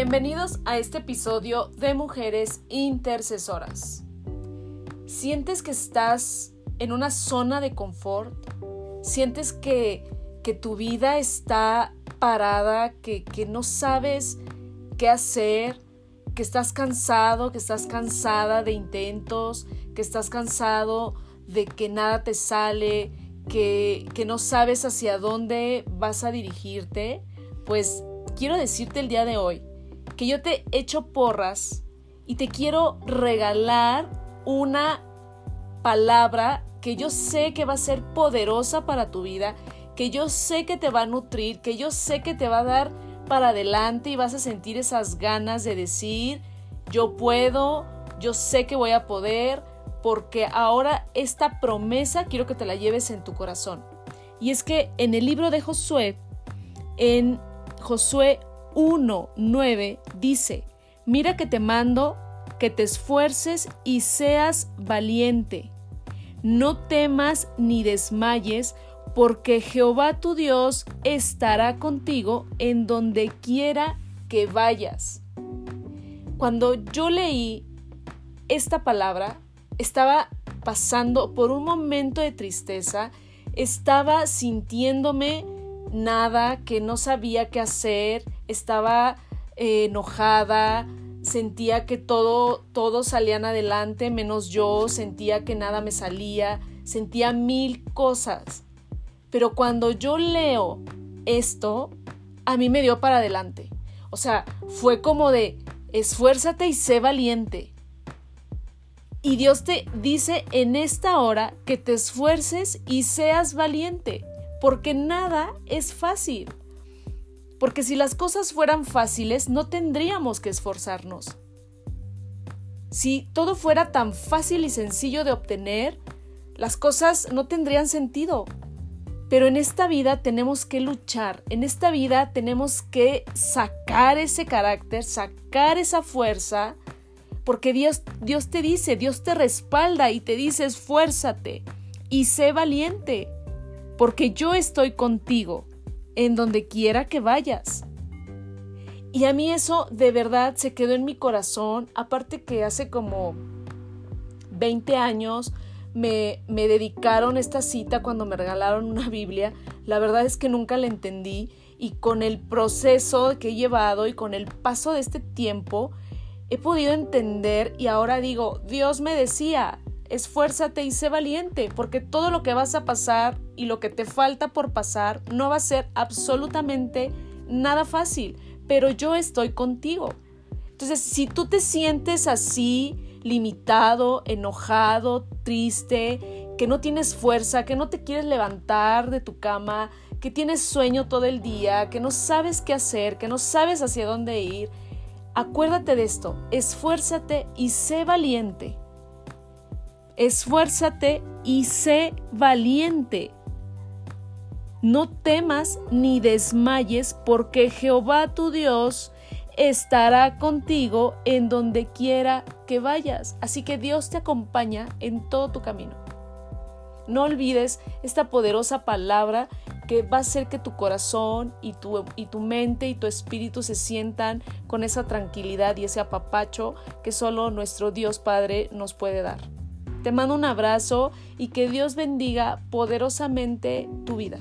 Bienvenidos a este episodio de Mujeres Intercesoras. ¿Sientes que estás en una zona de confort? ¿Sientes que, que tu vida está parada, que, que no sabes qué hacer, que estás cansado, que estás cansada de intentos, que estás cansado de que nada te sale, que, que no sabes hacia dónde vas a dirigirte? Pues quiero decirte el día de hoy que yo te echo porras y te quiero regalar una palabra que yo sé que va a ser poderosa para tu vida, que yo sé que te va a nutrir, que yo sé que te va a dar para adelante y vas a sentir esas ganas de decir, yo puedo, yo sé que voy a poder, porque ahora esta promesa quiero que te la lleves en tu corazón. Y es que en el libro de Josué, en Josué 1.9 dice, mira que te mando que te esfuerces y seas valiente. No temas ni desmayes, porque Jehová tu Dios estará contigo en donde quiera que vayas. Cuando yo leí esta palabra, estaba pasando por un momento de tristeza, estaba sintiéndome nada, que no sabía qué hacer, estaba eh, enojada, sentía que todo, todos salían adelante menos yo, sentía que nada me salía, sentía mil cosas. Pero cuando yo leo esto, a mí me dio para adelante. O sea, fue como de, esfuérzate y sé valiente. Y Dios te dice en esta hora que te esfuerces y seas valiente porque nada es fácil. Porque si las cosas fueran fáciles, no tendríamos que esforzarnos. Si todo fuera tan fácil y sencillo de obtener, las cosas no tendrían sentido. Pero en esta vida tenemos que luchar, en esta vida tenemos que sacar ese carácter, sacar esa fuerza, porque Dios, Dios te dice, Dios te respalda y te dice esfuérzate y sé valiente porque yo estoy contigo en donde quiera que vayas. Y a mí eso de verdad se quedó en mi corazón, aparte que hace como 20 años me, me dedicaron esta cita cuando me regalaron una Biblia, la verdad es que nunca la entendí y con el proceso que he llevado y con el paso de este tiempo, he podido entender y ahora digo, Dios me decía, esfuérzate y sé valiente, porque todo lo que vas a pasar y lo que te falta por pasar no va a ser absolutamente nada fácil, pero yo estoy contigo. Entonces, si tú te sientes así, limitado, enojado, triste, que no tienes fuerza, que no te quieres levantar de tu cama, que tienes sueño todo el día, que no sabes qué hacer, que no sabes hacia dónde ir, acuérdate de esto, esfuérzate y sé valiente esfuérzate y sé valiente. No temas ni desmayes, porque Jehová tu Dios estará contigo en donde quiera que vayas. Así que Dios te acompaña en todo tu camino. No olvides esta poderosa palabra que va a hacer que tu corazón y tu, y tu mente y tu espíritu se sientan con esa tranquilidad y ese apapacho que solo nuestro Dios Padre nos puede dar. Te mando un abrazo y que Dios bendiga poderosamente tu vida.